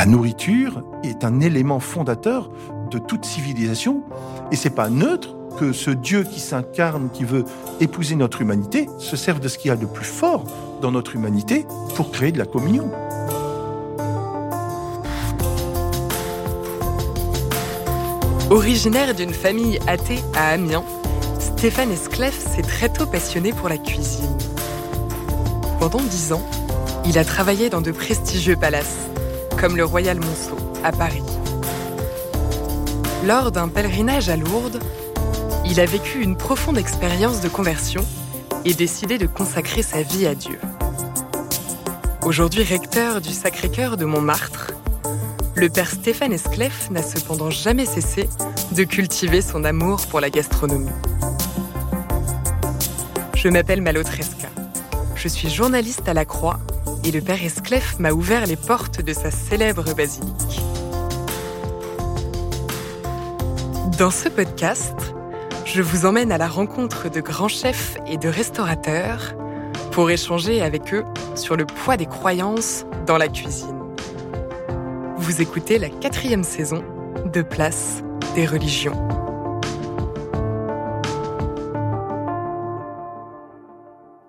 La nourriture est un élément fondateur de toute civilisation et c'est pas neutre que ce Dieu qui s'incarne, qui veut épouser notre humanité, se serve de ce qu'il y a de plus fort dans notre humanité pour créer de la communion. Originaire d'une famille athée à Amiens, Stéphane Esclef s'est très tôt passionné pour la cuisine. Pendant dix ans, il a travaillé dans de prestigieux palaces, comme le Royal Monceau à Paris. Lors d'un pèlerinage à Lourdes, il a vécu une profonde expérience de conversion et décidé de consacrer sa vie à Dieu. Aujourd'hui recteur du Sacré-Cœur de Montmartre, le père Stéphane Esclef n'a cependant jamais cessé de cultiver son amour pour la gastronomie. Je m'appelle Malotresca. Je suis journaliste à la Croix et le père Esclef m'a ouvert les portes de sa célèbre basilique. Dans ce podcast, je vous emmène à la rencontre de grands chefs et de restaurateurs pour échanger avec eux sur le poids des croyances dans la cuisine. Vous écoutez la quatrième saison de Place des religions.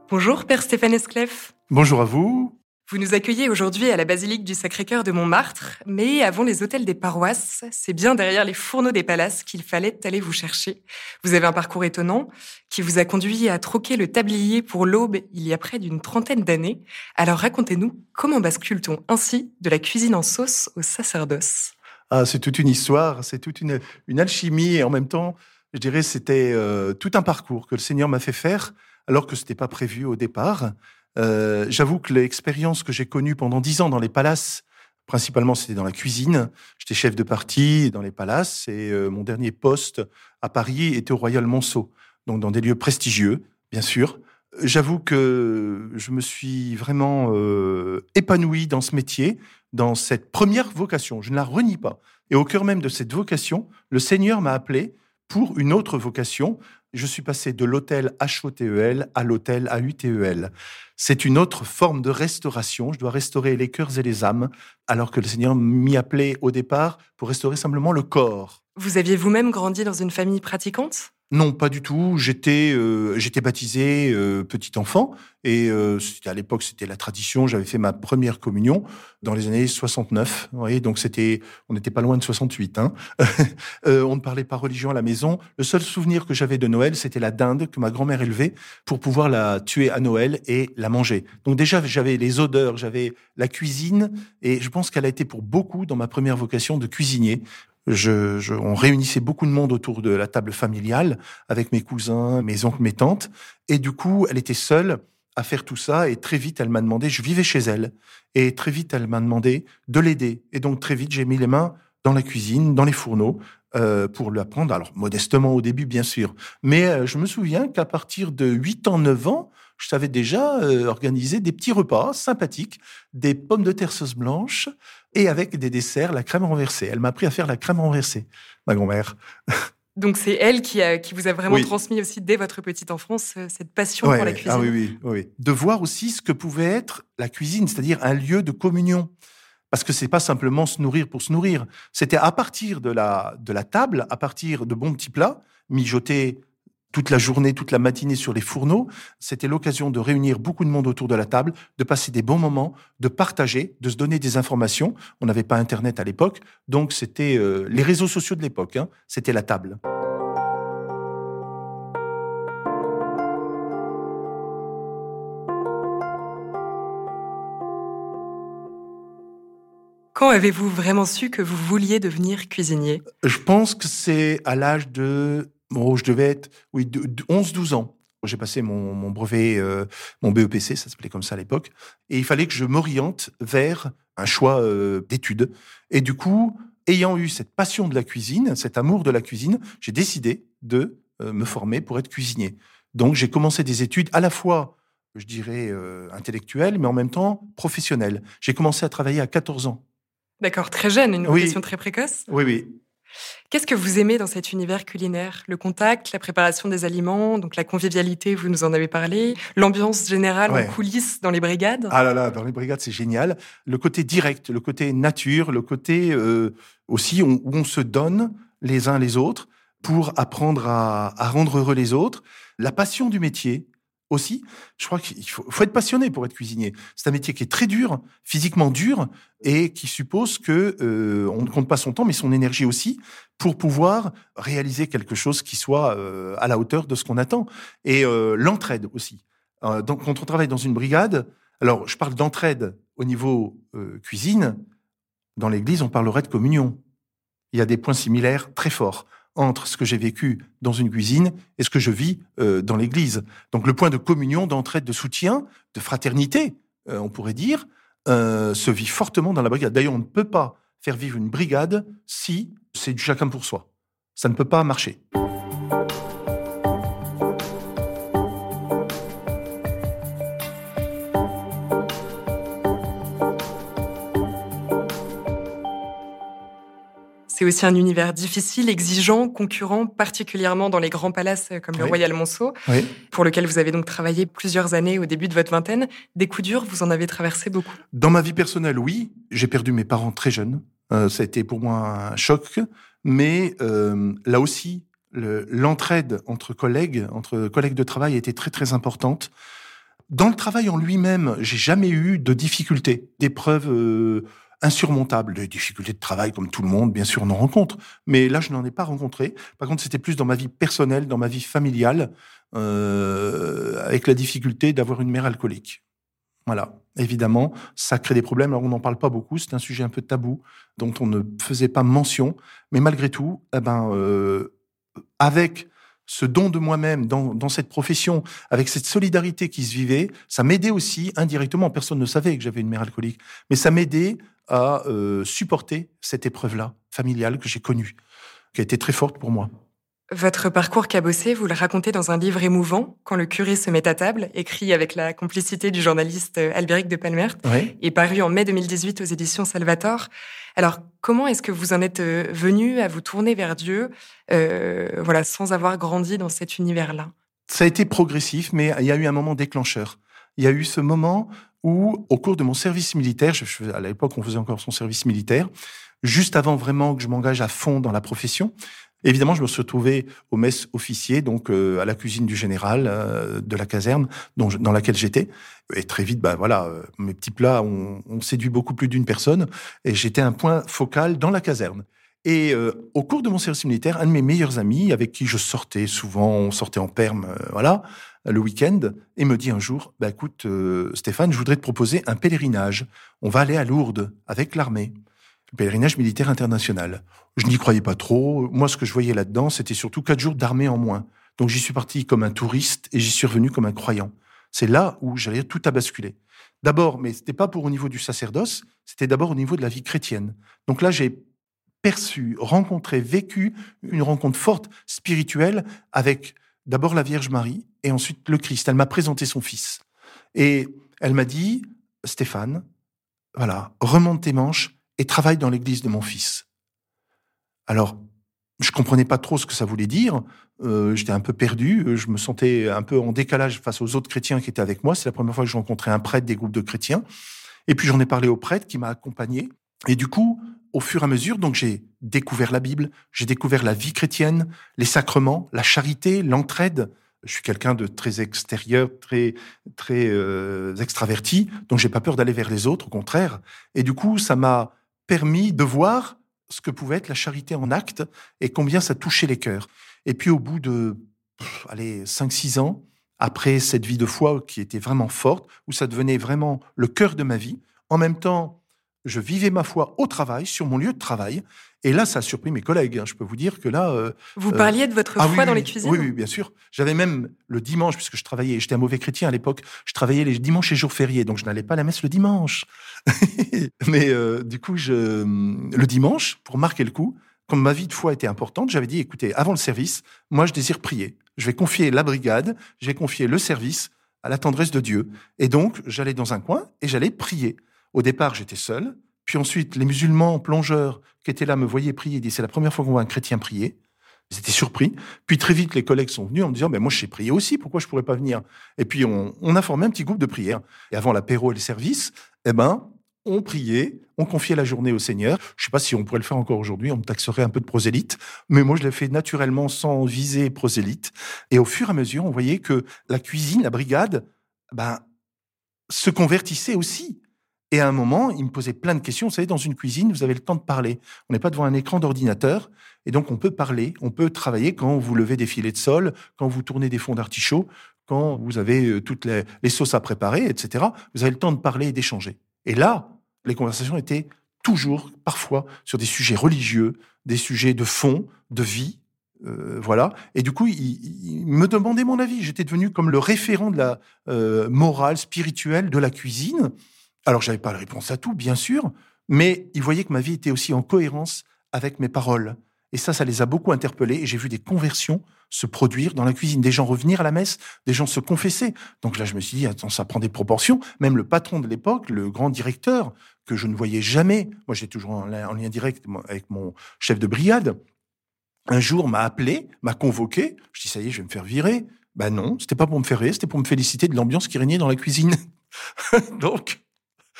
Bonjour Père Stéphane Esclef. Bonjour à vous. Vous nous accueillez aujourd'hui à la basilique du Sacré-Cœur de Montmartre, mais avant les hôtels des paroisses, c'est bien derrière les fourneaux des palaces qu'il fallait aller vous chercher. Vous avez un parcours étonnant qui vous a conduit à troquer le tablier pour l'aube il y a près d'une trentaine d'années. Alors racontez-nous, comment bascule-t-on ainsi de la cuisine en sauce au sacerdoce? Ah, C'est toute une histoire, c'est toute une, alchimie et en même temps, je dirais, c'était euh, tout un parcours que le Seigneur m'a fait faire alors que ce n'était pas prévu au départ. Euh, j'avoue que l'expérience que j'ai connue pendant dix ans dans les palaces, principalement c'était dans la cuisine. J'étais chef de parti dans les palaces et euh, mon dernier poste à Paris était au Royal Monceau, donc dans des lieux prestigieux, bien sûr. J'avoue que je me suis vraiment euh, épanoui dans ce métier, dans cette première vocation. Je ne la renie pas. Et au cœur même de cette vocation, le Seigneur m'a appelé pour une autre vocation. Je suis passé de l'hôtel HOTEL à l'hôtel AUTEL. C'est une autre forme de restauration. Je dois restaurer les cœurs et les âmes, alors que le Seigneur m'y appelait au départ pour restaurer simplement le corps. Vous aviez vous-même grandi dans une famille pratiquante? Non, pas du tout. J'étais euh, j'étais baptisé euh, petit enfant et euh, à l'époque c'était la tradition. J'avais fait ma première communion dans les années 69. Vous voyez, donc c'était on n'était pas loin de 68. Hein. on ne parlait pas religion à la maison. Le seul souvenir que j'avais de Noël, c'était la dinde que ma grand-mère élevait pour pouvoir la tuer à Noël et la manger. Donc déjà j'avais les odeurs, j'avais la cuisine et je pense qu'elle a été pour beaucoup dans ma première vocation de cuisinier je, on réunissait beaucoup de monde autour de la table familiale avec mes cousins, mes oncles, mes tantes. Et du coup, elle était seule à faire tout ça. Et très vite, elle m'a demandé, je vivais chez elle. Et très vite, elle m'a demandé de l'aider. Et donc, très vite, j'ai mis les mains dans la cuisine, dans les fourneaux, euh, pour l'apprendre. Alors, modestement au début, bien sûr. Mais euh, je me souviens qu'à partir de 8 ans, 9 ans, je savais déjà euh, organiser des petits repas sympathiques, des pommes de terre sauce blanche, et avec des desserts, la crème renversée. Elle m'a appris à faire la crème renversée, ma grand-mère. Donc c'est elle qui, a, qui vous a vraiment transmis aussi dès votre petite enfance euh, cette passion pour la cuisine. Ah oui, oui, oui. De voir aussi ce que pouvait être la cuisine, c'est-à-dire un lieu de communion. Parce que c'est pas simplement se nourrir pour se nourrir. C'était à partir de la, de la table, à partir de bons petits plats, mijotés toute la journée, toute la matinée sur les fourneaux. C'était l'occasion de réunir beaucoup de monde autour de la table, de passer des bons moments, de partager, de se donner des informations. On n'avait pas Internet à l'époque, donc c'était euh, les réseaux sociaux de l'époque. Hein. C'était la table. Quand avez-vous vraiment su que vous vouliez devenir cuisinier? Je pense que c'est à l'âge de je devais être, oui, 11-12 ans. J'ai passé mon, brevet, euh, mon BEPC, ça s'appelait comme ça à l'époque, et il fallait que je m'oriente vers un choix euh, d'études. Et du coup, ayant eu cette passion de la cuisine, cet amour de la cuisine, j'ai décidé de euh, me former pour être cuisinier. Donc j'ai commencé des études à la fois, je dirais, intellectuelles, mais en même temps professionnelles. J'ai commencé à travailler à 14 ans. D'accord, très jeune, une oui. très précoce. Oui, oui. Qu'est-ce que vous aimez dans cet univers culinaire? Le contact, la préparation des aliments, donc la convivialité, vous nous en avez parlé, l'ambiance générale en coulisses dans les brigades? Ah là là, dans les brigades, c'est génial. Le côté direct, le côté nature, le côté euh, aussi où on se donne les uns les autres pour apprendre à, à rendre heureux les autres. La passion du métier, aussi. Je crois qu'il faut, être passionné pour être cuisinier. C'est un métier qui est très dur, physiquement dur, et qui suppose que euh, on ne compte pas son temps, mais son énergie aussi, pour pouvoir réaliser quelque chose qui soit euh, à la hauteur de ce qu'on attend. Et euh, l'entraide aussi. quand on travaille dans une brigade, alors je parle d'entraide au niveau cuisine. Dans l'Église, on parlerait de communion. Il y a des points similaires très forts entre ce que j'ai vécu dans une cuisine et ce que je vis euh, dans l'église. Donc le point de communion, d'entraide, de soutien, de fraternité, euh, on pourrait dire, euh, se vit fortement dans la brigade. D'ailleurs, on ne peut pas faire vivre une brigade si c'est du chacun pour soi. Ça ne peut pas marcher. C'est aussi un univers difficile, exigeant, concurrent, particulièrement dans les grands palaces comme le Royal Monceau, pour lequel vous avez donc travaillé plusieurs années au début de votre vingtaine. Des coups durs, vous en avez traversé beaucoup? Dans ma vie personnelle, oui. J'ai perdu mes parents très jeunes. Euh, ça a été pour moi un choc. Mais euh, là aussi, l'entraide entre collègues, entre collègues de travail, a été très très importante. Dans le travail en lui-même, j'ai jamais eu de difficultés, d'épreuves euh, insurmontable. Des difficultés de travail, comme tout le monde, bien sûr, on en rencontre. Mais là, je n'en ai pas rencontré. Par contre, c'était plus dans ma vie personnelle, dans ma vie familiale, euh, avec la difficulté d'avoir une mère alcoolique. Voilà. Évidemment, ça crée des problèmes. Alors, on n'en parle pas beaucoup. C'est un sujet un peu tabou dont on ne faisait pas mention. Mais malgré tout, eh ben, euh, avec ce don de moi-même dans, cette profession, avec cette solidarité qui se vivait, ça m'aidait aussi indirectement. Personne ne savait que j'avais une mère alcoolique, mais ça m'aidait à euh, supporter cette épreuve-là, familiale, que j'ai connue, qui a été très forte pour moi. Votre parcours cabossé, vous le racontez dans un livre émouvant, Quand le curé se met à table, écrit avec la complicité du journaliste euh, Albéric de Palmert, et paru en mai 2018 aux éditions Salvator. Alors, comment est-ce que vous en êtes euh, venu à vous tourner vers Dieu, voilà, sans avoir grandi dans cet univers-là? Ça a été progressif, mais il y a eu un moment déclencheur. Il y a eu ce moment où, au cours de mon service militaire, je, à l'époque, on faisait encore son service militaire, juste avant vraiment que je m'engage à fond dans la profession, Évidemment, je me suis retrouvé au mess officier, donc euh, à la cuisine du général euh, de la caserne dont dans laquelle j'étais. Et très vite, bah voilà, euh, mes petits plats ont, ont séduit beaucoup plus d'une personne, et j'étais un point focal dans la caserne. Et au cours de mon service militaire, un de mes meilleurs amis, avec qui je sortais souvent, on sortait en perme, voilà, le week-end et me dit un jour, bah, écoute, euh, Stéphane, je voudrais te proposer un pèlerinage. On va aller à Lourdes avec l'armée. Le pèlerinage militaire international. Je n'y croyais pas trop. Moi, ce que je voyais là-dedans, c'était surtout quatre jours d'armée en moins. Donc, j'y suis parti comme un touriste et j'y suis revenu comme un croyant. C'est là où j'allais tout à basculer. D'abord, mais c'était pas pour au niveau du sacerdoce, c'était d'abord au niveau de la vie chrétienne. Donc là, j'ai perçu, rencontré, vécu une rencontre forte spirituelle avec d'abord la Vierge Marie et ensuite le Christ. Elle m'a présenté son fils. Et elle m'a dit, Stéphane, voilà, remonte tes manches et travaille dans l'église de mon fils. Alors, je comprenais pas trop ce que ça voulait dire. Euh, j'étais un peu perdu. Je me sentais un peu en décalage face aux autres chrétiens qui étaient avec moi. C'est la première fois que je rencontrais un prêtre des groupes de chrétiens. Et puis j'en ai parlé au prêtre qui m'a accompagné. Et du coup, au fur et à mesure, donc j'ai découvert la Bible, j'ai découvert la vie chrétienne, les sacrements, la charité, l'entraide. Je suis quelqu'un de très extérieur, très très euh, extraverti, donc j'ai pas peur d'aller vers les autres, au contraire. Et du coup, ça m'a permis de voir ce que pouvait être la charité en acte et combien ça touchait les cœurs. Et puis au bout de allez 5-6 ans, après cette vie de foi qui était vraiment forte, où ça devenait vraiment le cœur de ma vie, en même temps je vivais ma foi au travail, sur mon lieu de travail. Et là, ça a surpris mes collègues. Hein. Je peux vous dire que là. Euh, vous parliez de votre ah foi dans les cuisines Oui, oui, bien sûr. J'avais même le dimanche, puisque je travaillais, j'étais un mauvais chrétien à l'époque, je travaillais les dimanches et jours fériés, donc je n'allais pas à la messe le dimanche. Mais euh, du coup, je, le dimanche, pour marquer le coup, comme ma vie de foi était importante, j'avais dit écoutez, avant le service, moi, je désire prier. Je vais confier la brigade, je vais confier le service à la tendresse de Dieu. Et donc, j'allais dans un coin et j'allais prier. Au départ, j'étais seul. Puis ensuite, les musulmans plongeurs qui étaient là me voyaient prier. Ils disaient, c'est la première fois qu'on voit un chrétien prier. Ils étaient surpris. Puis très vite, les collègues sont venus en me disant, mais moi, je sais prier aussi. Pourquoi je pourrais pas venir? Et puis, on, a formé un petit groupe de prière. Et avant l'apéro et le service, eh ben, on priait, on confiait la journée au Seigneur. Je ne sais pas si on pourrait le faire encore aujourd'hui, on me taxerait un peu de prosélyte, mais moi je l'ai fait naturellement sans viser prosélyte. Et au fur et à mesure, on voyait que la cuisine, la brigade, ben, se convertissait aussi. Et à un moment, il me posait plein de questions. Vous savez, dans une cuisine, vous avez le temps de parler. On n'est pas devant un écran d'ordinateur. Et donc, on peut parler, on peut travailler quand vous levez des filets de sol, quand vous tournez des fonds d'artichaut, quand vous avez euh, toutes les, sauces à préparer, etc. Vous avez le temps de parler et d'échanger. Et là, les conversations étaient toujours, parfois, sur des sujets religieux, des sujets de fond, de vie. Euh, voilà. Et du coup, il, me demandait mon avis. J'étais devenu comme le référent de la euh, morale, spirituelle de la cuisine. Alors, j'avais pas la réponse à tout, bien sûr, mais ils voyaient que ma vie était aussi en cohérence avec mes paroles. Et ça, ça les a beaucoup interpellés. Et j'ai vu des conversions se produire dans la cuisine, des gens revenir à la messe, des gens se confesser. Donc là, je me suis dit, attends, ça prend des proportions. Même le patron de l'époque, le grand directeur, que je ne voyais jamais, moi j'étais toujours en lien, direct avec mon chef de brigade, un jour m'a appelé, m'a convoqué. Je dis, ça y est, je vais me faire virer. Ben non, c'était pas pour me faire rire, c'était pour me féliciter de l'ambiance qui régnait dans la cuisine. Donc,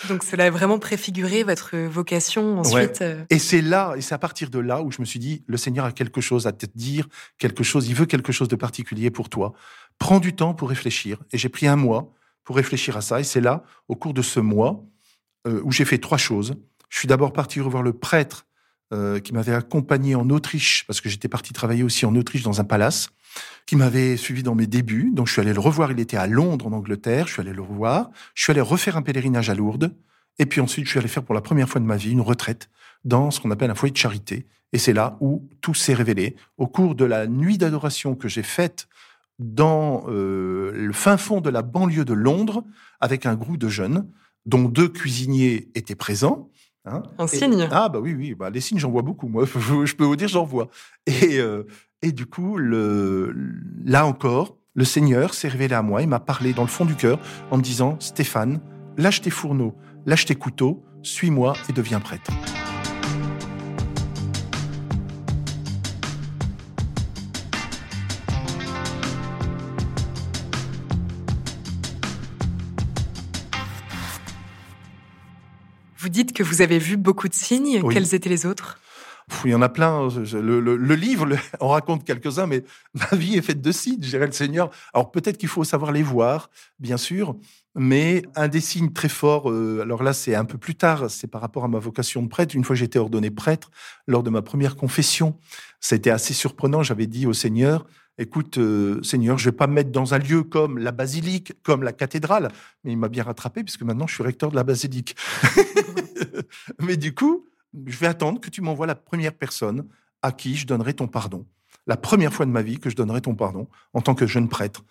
donc cela a vraiment préfiguré votre vocation ensuite. Euh. Et c'est là, et c'est à partir de là où je me suis dit, le Seigneur a quelque chose à te dire, quelque chose, il veut quelque chose de particulier pour toi. Prends du temps pour réfléchir. Et j'ai pris un mois pour réfléchir à ça. Et c'est là, au cours de ce mois, euh, où j'ai fait trois choses. Je suis d'abord parti revoir le prêtre euh, qui m'avait accompagné en Autriche, parce que j'étais parti travailler aussi en Autriche dans un palace qui m'avait suivi dans mes débuts. Donc, je suis allé le revoir. Il était à Londres, en Angleterre. Je suis allé le revoir. Je suis allé refaire un pèlerinage à Lourdes. Et puis ensuite, je suis allé faire pour la première fois de ma vie une retraite dans ce qu'on appelle un foyer de charité. Et c'est là où tout s'est révélé. Au cours de la nuit d'adoration que j'ai faite dans euh, le fin fond de la banlieue de Londres, avec un groupe de jeunes, dont deux cuisiniers étaient présents. Hein, un signe. Ah bah oui, oui, bah, les signes, j'en vois beaucoup, moi. Je peux vous dire, j'en vois. Et, euh, et du coup, le, là encore, le Seigneur s'est révélé à moi, il m'a parlé dans le fond du cœur en me disant, Stéphane, lâche tes fourneaux, lâche tes couteaux, suis-moi et deviens prêtre. Vous dites que vous avez vu beaucoup de signes. Quels étaient les autres? Il y en a plein. Le, livre, on raconte quelques-uns, mais ma vie est faite de signes, je le Seigneur. Alors peut-être qu'il faut savoir les voir, bien sûr, mais un des signes très forts, euh, alors là c'est un peu plus tard, c'est par rapport à ma vocation de prêtre. Une fois été ordonné prêtre, lors de ma première confession, été assez surprenant. J'avais dit au Seigneur, écoute, euh, Seigneur, je vais pas me mettre dans un lieu comme la basilique, comme la cathédrale, mais il m'a bien rattrapé puisque maintenant je suis recteur de la basilique. mais du coup, je vais attendre que tu m'envoies la première personne à qui je donnerai ton pardon. La première fois de ma vie que je donnerai ton pardon en tant que jeune prêtre.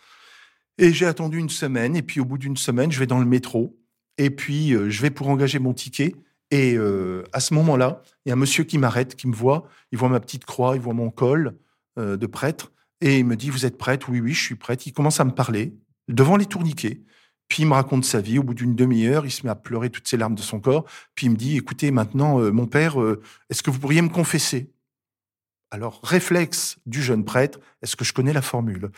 Et j'ai attendu une semaine, et puis au bout d'une semaine, je vais dans le métro, et puis euh, je vais pour engager mon ticket. Et euh, à ce moment-là, il y a un monsieur qui m'arrête, qui me voit, il voit ma petite croix, il voit mon col euh, de prêtre, et il me dit, vous êtes prêtre? Oui, oui, je suis prêtre. Il commence à me parler devant les tourniquets. Puis il me raconte sa vie. Au bout d'une demi-heure, il se met à pleurer toutes ses larmes de son corps. Puis il me dit, écoutez, maintenant, euh, mon père, euh, est-ce que vous pourriez me confesser? Alors, réflexe du jeune prêtre, est-ce que je connais la formule?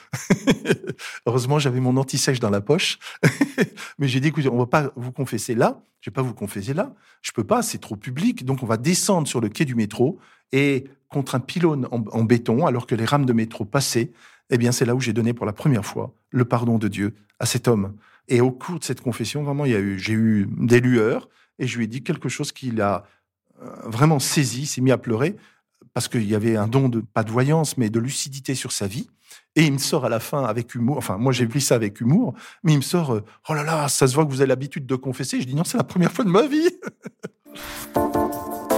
Heureusement, j'avais mon anti-sèche dans la poche. Mais j'ai dit, écoutez, on va pas vous confesser là. Je vais pas vous confesser là. Je peux pas, c'est trop public. Donc, on va descendre sur le quai du métro et contre un pylône en béton, alors que les rames de métro passaient, eh bien, c'est là où j'ai donné pour la première fois le pardon de Dieu à cet homme. Et au cours de cette confession, vraiment, il y a eu, j'ai eu des lueurs et je lui ai dit quelque chose qui l'a euh, vraiment saisi, s'est mis à pleurer parce qu'il y avait un don de, pas de voyance, mais de lucidité sur sa vie. Et il me sort à la fin avec humour, enfin, moi j'ai vu ça avec humour, mais il me sort, euh, oh là là, ça se voit que vous avez l'habitude de confesser. Je dis non, c'est la première fois de ma vie.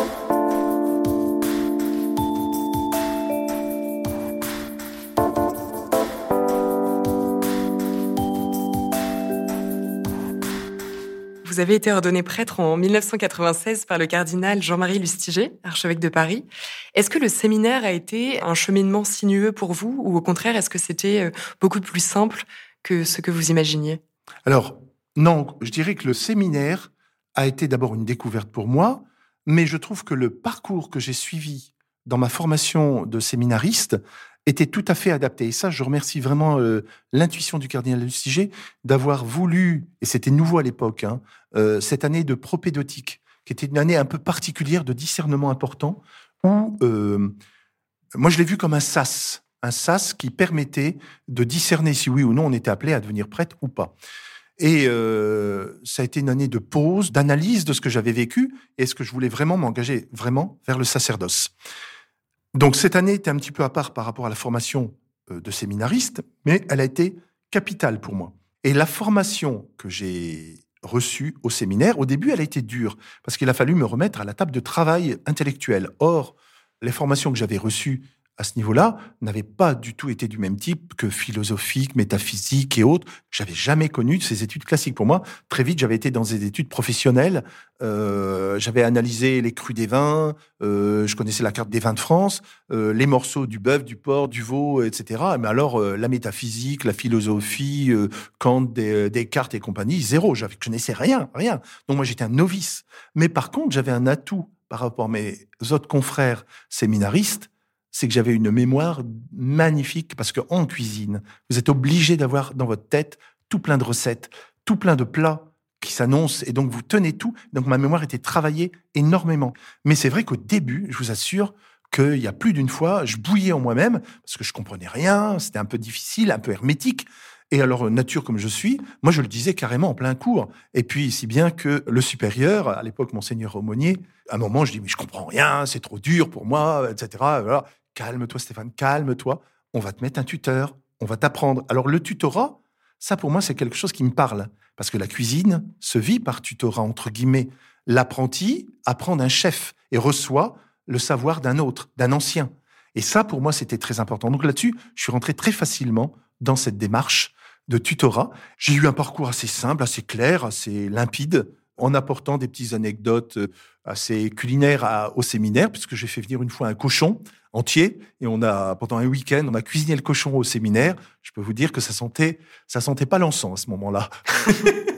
Vous avez été ordonné prêtre en 1996 par le cardinal Jean-Marie Lustiger, archevêque de Paris. Est-ce que le séminaire a été un cheminement sinueux pour vous ou au contraire, est-ce que c'était euh, beaucoup plus simple que ce que vous imaginiez? Alors, non, je dirais que le séminaire a été d'abord une découverte pour moi, mais je trouve que le parcours que j'ai suivi dans ma formation de séminariste était tout à fait adapté. Et ça, je remercie vraiment euh, l'intuition du cardinal Lustiger d'avoir voulu, et c'était nouveau à l'époque, hein, euh, cette année de propédotique, qui était une année un peu particulière de discernement important, où euh, moi je l'ai vu comme un sas, un sas qui permettait de discerner si oui ou non on était appelé à devenir prêtre ou pas. Et ça a été une année de pause, d'analyse de ce que j'avais vécu et ce que je voulais vraiment m'engager vraiment vers le sacerdoce. Donc cette année était un petit peu à part par rapport à la formation euh, de séminariste, mais elle a été capitale pour moi. Et la formation que j'ai reçue au séminaire, au début, elle a été dure, parce qu'il a fallu me remettre à la table de travail intellectuel. Or, les formations que j'avais reçues à ce niveau-là, n'avait pas du tout été du même type que philosophique, métaphysique et autres. J'avais jamais connu ces études classiques. Pour moi, très vite, j'avais été dans des études professionnelles. Euh, j'avais analysé les crus des vins, euh, je connaissais la carte des vins de France, euh, les morceaux du bœuf, du porc, du veau, etc. Mais alors, la métaphysique, la philosophie, Kant, des, Descartes et compagnie, zéro. Je connaissais rien, rien. Donc moi, j'étais un novice. Mais par contre, j'avais un atout par rapport à mes autres confrères séminaristes, c'est que j'avais une mémoire magnifique parce qu'en cuisine, vous êtes obligé d'avoir dans votre tête tout plein de recettes, tout plein de plats qui s'annoncent et donc vous tenez tout. Donc ma mémoire était travaillée énormément. Mais c'est vrai qu'au début, je vous assure qu'il y a plus d'une fois, je bouillais en moi-même parce que je comprenais rien, c'était un peu difficile, un peu hermétique. Et alors, nature comme je suis, moi, je le disais carrément en plein cours. Et puis, si bien que le supérieur, à l'époque, monseigneur Aumônier, à un moment, je dis, mais je comprends rien, c'est trop dur pour moi, etc. Calme-toi, Stéphane, calme-toi. On va te mettre un tuteur, on va t'apprendre. Alors, le tutorat, ça, pour moi, c'est quelque chose qui me parle. Parce que la cuisine se vit par tutorat, entre guillemets. L'apprenti apprend d'un chef et reçoit le savoir d'un autre, d'un ancien. Et ça, pour moi, c'était très important. Donc là-dessus, je suis rentré très facilement dans cette démarche de tutorat. J'ai eu un parcours assez simple, assez clair, assez limpide, en apportant des petites anecdotes euh, assez culinaires au séminaire, puisque j'ai fait venir une fois un cochon entier et on a pendant un week-end on a cuisiné le cochon au séminaire. Je peux vous dire que ça sentait ça sentait pas l'encens à ce moment-là.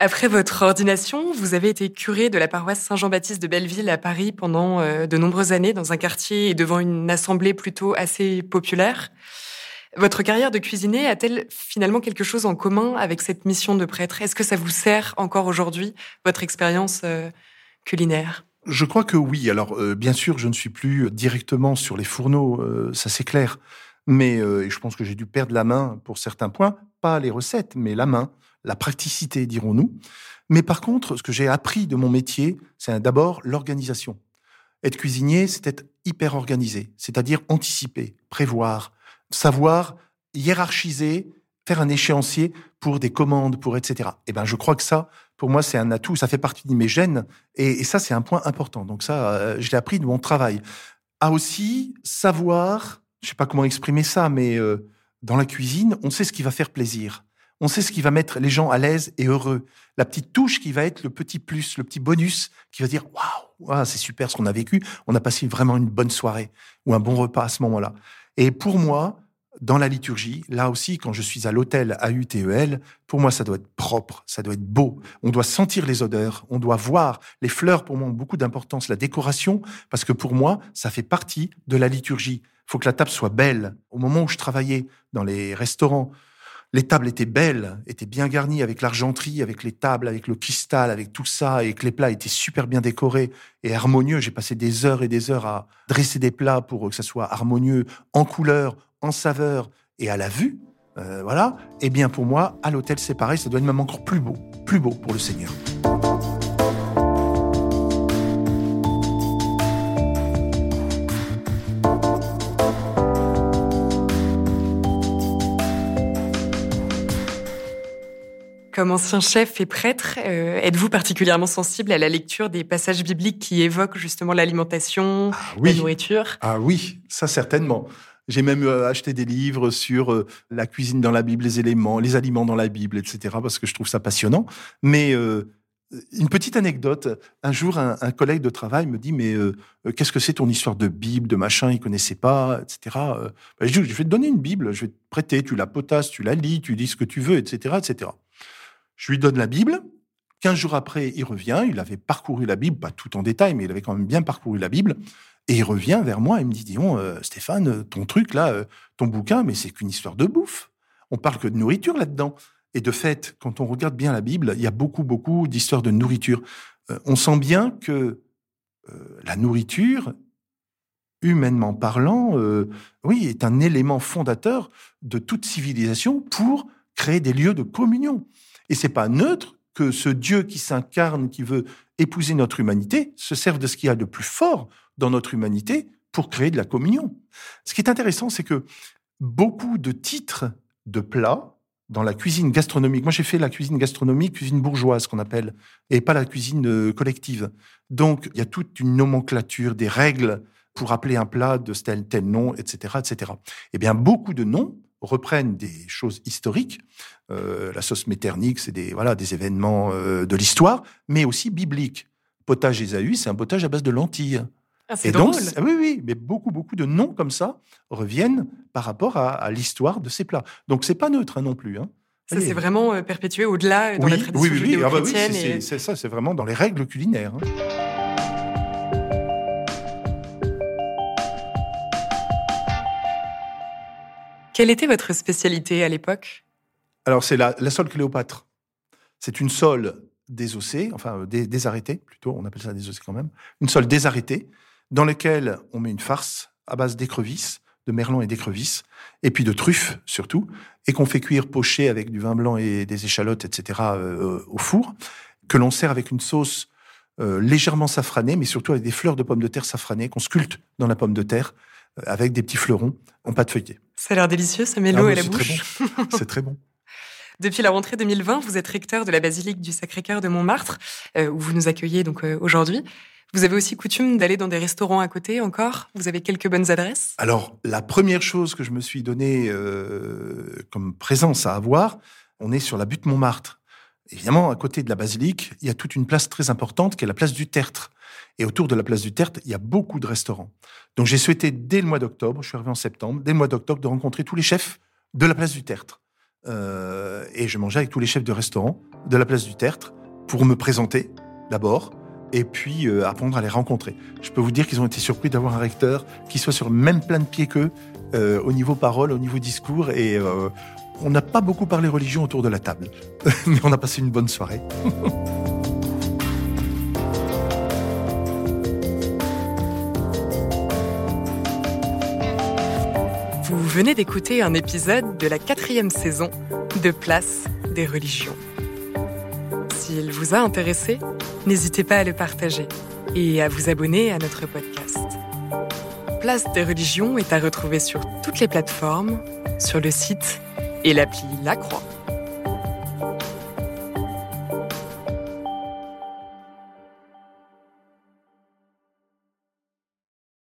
Après votre ordination, vous avez été curé de la paroisse Saint-Jean-Baptiste de Belleville à Paris pendant euh, de nombreuses années dans un quartier et devant une assemblée plutôt assez populaire. Votre carrière de cuisinier a-t-elle finalement quelque chose en commun avec cette mission de prêtre? Est-ce que ça vous sert encore aujourd'hui, votre expérience euh, culinaire? Je crois que oui. Alors, euh, bien sûr, je ne suis plus directement sur les fourneaux, ça c'est clair. Mais je pense que j'ai dû perdre la main pour certains points, pas les recettes, mais la main la praticité, dirons-nous. Mais par contre, ce que j'ai appris de mon métier, c'est d'abord l'organisation. Être cuisinier, c'est être hyper organisé, c'est-à-dire anticiper, prévoir, savoir hiérarchiser, faire un échéancier pour des commandes, pour etc. Et eh ben, je crois que ça, pour moi, c'est un atout, ça fait partie de mes gènes, et, ça, c'est un point important. Donc ça, euh, je l'ai appris de mon travail. À aussi savoir, je sais pas comment exprimer ça, mais euh, dans la cuisine, on sait ce qui va faire plaisir on sait ce qui va mettre les gens à l'aise et heureux. La petite touche qui va être le petit plus, le petit bonus qui va dire waouh, c'est super ce qu'on a vécu. On a passé vraiment une bonne soirée ou un bon repas à ce moment-là. Et pour moi, dans la liturgie, là aussi, quand je suis à l'hôtel AUTEL, pour moi, ça doit être propre, ça doit être beau. On doit sentir les odeurs, on doit voir. Les fleurs, pour moi, ont beaucoup d'importance. La décoration, parce que pour moi, ça fait partie de la liturgie. Il faut que la table soit belle. Au moment où je travaillais dans les restaurants, les tables étaient belles, étaient bien garnies avec l'argenterie, avec les tables, avec le cristal, avec tout ça, et que les plats étaient super bien décorés et harmonieux. J'ai passé des heures et des heures à dresser des plats pour que ça soit harmonieux, en couleur, en saveur et à la vue. Euh, voilà. Eh bien, pour moi, à l'hôtel, c'est pareil, ça doit être même encore plus beau, plus beau pour le Seigneur. Comme ancien chef et prêtre, euh, êtes-vous particulièrement sensible à la lecture des passages bibliques qui évoquent justement l'alimentation, ah oui. la nourriture? Ah oui, ça certainement. J'ai même euh, acheté des livres sur euh, la cuisine dans la Bible, les éléments, les aliments dans la Bible, etc., parce que je trouve ça passionnant. Mais une petite anecdote. Un jour, un, collègue de travail me dit, mais qu'est-ce que c'est ton histoire de Bible, de machin, il connaissait pas, etc. Ben, je dis, je vais te donner une Bible, je vais te prêter, tu la potasses, tu la lis, tu dis ce que tu veux, etc., etc. Je lui donne la Bible. Quinze jours après, il revient. Il avait parcouru la Bible, pas tout en détail, mais il avait quand même bien parcouru la Bible. Et il revient vers moi et me dit, disons, euh, Stéphane, ton truc là, euh, ton bouquin, mais c'est qu'une histoire de bouffe. On parle que de nourriture là-dedans. Et de fait, quand on regarde bien la Bible, il y a beaucoup, beaucoup d'histoires de nourriture. Euh, on sent bien que la nourriture, humainement parlant, oui, est un élément fondateur de toute civilisation pour créer des lieux de communion. Et c'est pas neutre que ce Dieu qui s'incarne, qui veut épouser notre humanité, se serve de ce qu'il y a de plus fort dans notre humanité pour créer de la communion. Ce qui est intéressant, c'est que beaucoup de titres de plats dans la cuisine gastronomique, moi j'ai fait la cuisine gastronomique, cuisine bourgeoise qu'on appelle, et pas la cuisine euh, collective. Donc il y a toute une nomenclature, des règles pour appeler un plat de tel tel nom, etc., etc. Eh bien, beaucoup de noms reprennent des choses historiques. Euh, la sauce méternique, c'est des, voilà, des événements euh, de l'histoire, mais aussi bibliques. Potage Ésaü, c'est un potage à base de lentilles. Ah, c'est drôle. oui, oui, mais beaucoup, beaucoup de noms comme ça reviennent par rapport à, l'histoire de ces plats. Donc, c'est pas neutre hein, non plus. Hein. Ça, c'est vraiment euh, perpétué au-delà dans la tradition oui, oui, oui. Ah bah c'est ça, c'est vraiment dans les règles culinaires. Hein. Quelle était votre spécialité à l'époque? Alors, c'est la, la sole Cléopâtre. C'est une sole désossée, enfin euh, désarrêtée plutôt, on appelle ça désossée quand même, une sole désarrêtée dans laquelle on met une farce à base d'écrevisses, de merlan et d'écrevisses, et puis de truffes surtout, et qu'on fait cuire poché avec du vin blanc et des échalotes, etc. Euh, au four, que l'on sert avec une sauce euh, légèrement safranée, mais surtout avec des fleurs de pommes de terre safranées qu'on sculpte dans la pomme de terre avec des petits fleurons en pâte feuilletée. Ça a l'air délicieux, ça met l'eau ah, à la bouche. C'est très bon. Depuis la rentrée 2020, vous êtes recteur de la basilique du Sacré-Cœur de Montmartre, euh, où vous nous accueillez donc euh, aujourd'hui. Vous avez aussi coutume d'aller dans des restaurants à côté encore? Vous avez quelques bonnes adresses? Alors, la première chose que je me suis donnée euh, comme présence à avoir, on est sur la butte Montmartre. Évidemment, à côté de la basilique, il y a toute une place très importante qui est la place du Tertre. Et autour de la place du Tertre, il y a beaucoup de restaurants. Donc j'ai souhaité dès le mois d'octobre, je suis arrivé en septembre, dès le mois d'octobre, de rencontrer tous les chefs de la place du Tertre. Euh, et je mangeais avec tous les chefs de restaurants de la place du Tertre pour me présenter d'abord et puis euh, apprendre à les rencontrer. Je peux vous dire qu'ils ont été surpris d'avoir un recteur qui soit sur le même plan de pied qu'eux euh, au niveau parole, au niveau discours et on n'a pas beaucoup parlé religion autour de la table, mais on a passé une bonne soirée. Vous venez d'écouter un épisode de la quatrième saison de Place des religions. S'il vous a intéressé, n'hésitez pas à le partager et à vous abonner à notre podcast. Place des religions est à retrouver sur toutes les plateformes, sur le site et l'appli La Croix.